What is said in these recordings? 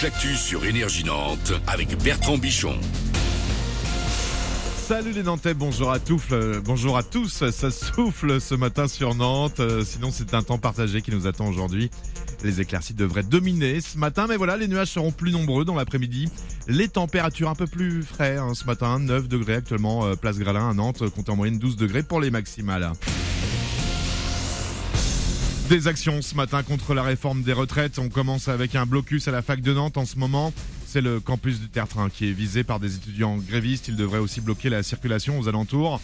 toute l'actu sur Énergie Nantes avec Bertrand Bichon. Salut les Nantais, bonjour à tous, euh, bonjour à tous. Ça souffle ce matin sur Nantes. euh, Sinon, c'est un temps partagé qui nous attend aujourd'hui. Les éclaircies devraient dominer ce matin, mais voilà, les nuages seront plus nombreux dans l'après-midi. Les températures un peu plus frais hein, ce matin, 9 degrés actuellement, euh, place Gralin à Nantes, comptez en moyenne 12 degrés pour les maximales. Des actions ce matin contre la réforme des retraites. On commence avec un blocus à la fac de Nantes en ce moment. C'est le campus du Tertre-Train qui est visé par des étudiants grévistes. Il devrait aussi bloquer la circulation aux alentours.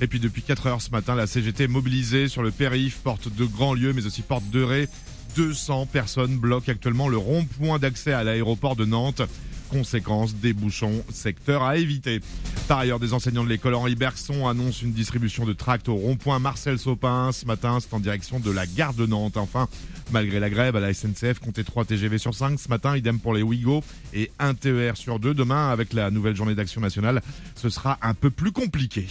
Et puis depuis 4 heures ce matin, la CGT est mobilisée sur le périph, porte de grands lieux, mais aussi porte de Ré. 200 personnes bloquent actuellement le rond-point d'accès à l'aéroport de Nantes. Conséquence des bouchons, secteur à éviter. Par ailleurs, des enseignants de l'école Henri Bergson annoncent une distribution de tracts au rond-point Marcel Sopin. Ce matin, c'est en direction de la gare de Nantes. Enfin, malgré la grève à la SNCF, comptez 3 TGV sur 5 ce matin, idem pour les Ouigo et 1 TER sur 2. Demain, avec la nouvelle journée d'action nationale, ce sera un peu plus compliqué.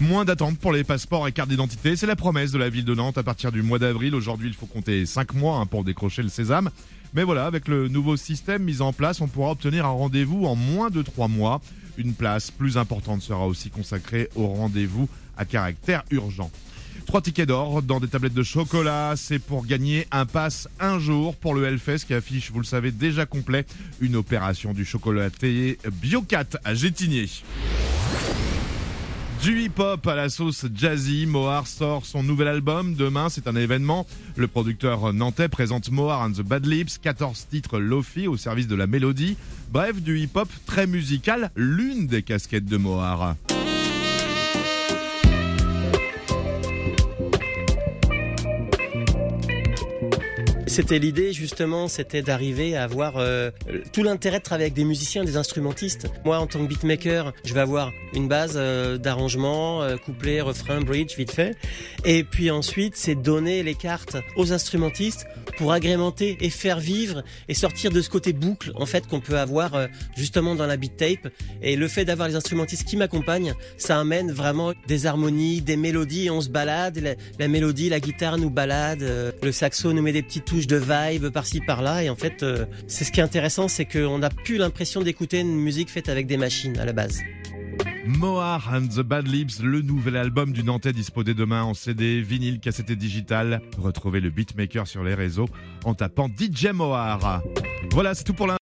Moins d'attente pour les passeports et cartes d'identité. C'est la promesse de la ville de Nantes à partir du mois d'avril. Aujourd'hui, il faut compter 5 mois hein, pour décrocher le sésame. Mais voilà, avec le nouveau système mis en place, on pourra obtenir un rendez-vous en moins de 3 mois. Une place plus importante sera aussi consacrée au rendez-vous à caractère urgent. Trois tickets d'or dans des tablettes de chocolat, c'est pour gagner un pass un jour pour le Hellfest qui affiche, vous le savez, déjà complet, une opération du chocolatier Biocat à Gétigné. Du hip-hop à la sauce jazzy, Mohar sort son nouvel album. Demain, c'est un événement. Le producteur nantais présente Mohar and the Bad Lips, 14 titres Lofi au service de la mélodie. Bref, du hip-hop très musical, l'une des casquettes de Mohar. C'était l'idée justement, c'était d'arriver à avoir euh, tout l'intérêt de travailler avec des musiciens, des instrumentistes. Moi, en tant que beatmaker, je vais avoir une base euh, d'arrangement, euh, couplet, refrain, bridge, vite fait. Et puis ensuite, c'est donner les cartes aux instrumentistes pour agrémenter et faire vivre et sortir de ce côté boucle en fait qu'on peut avoir euh, justement dans la beat tape. Et le fait d'avoir les instrumentistes qui m'accompagnent, ça amène vraiment des harmonies, des mélodies. Et on se balade, la, la mélodie, la guitare nous balade, euh, le saxo nous met des petites touches de vibe par-ci par-là. Et en fait, euh, c'est ce qui est intéressant, c'est qu'on n'a plus l'impression d'écouter une musique faite avec des machines à la base. Mohar and the Bad Lips, le nouvel album du Nantais dispo dès demain en CD, vinyle, cassette et digital. Retrouvez le beatmaker sur les réseaux en tapant DJ Mohar. Voilà, c'est tout pour l'instant.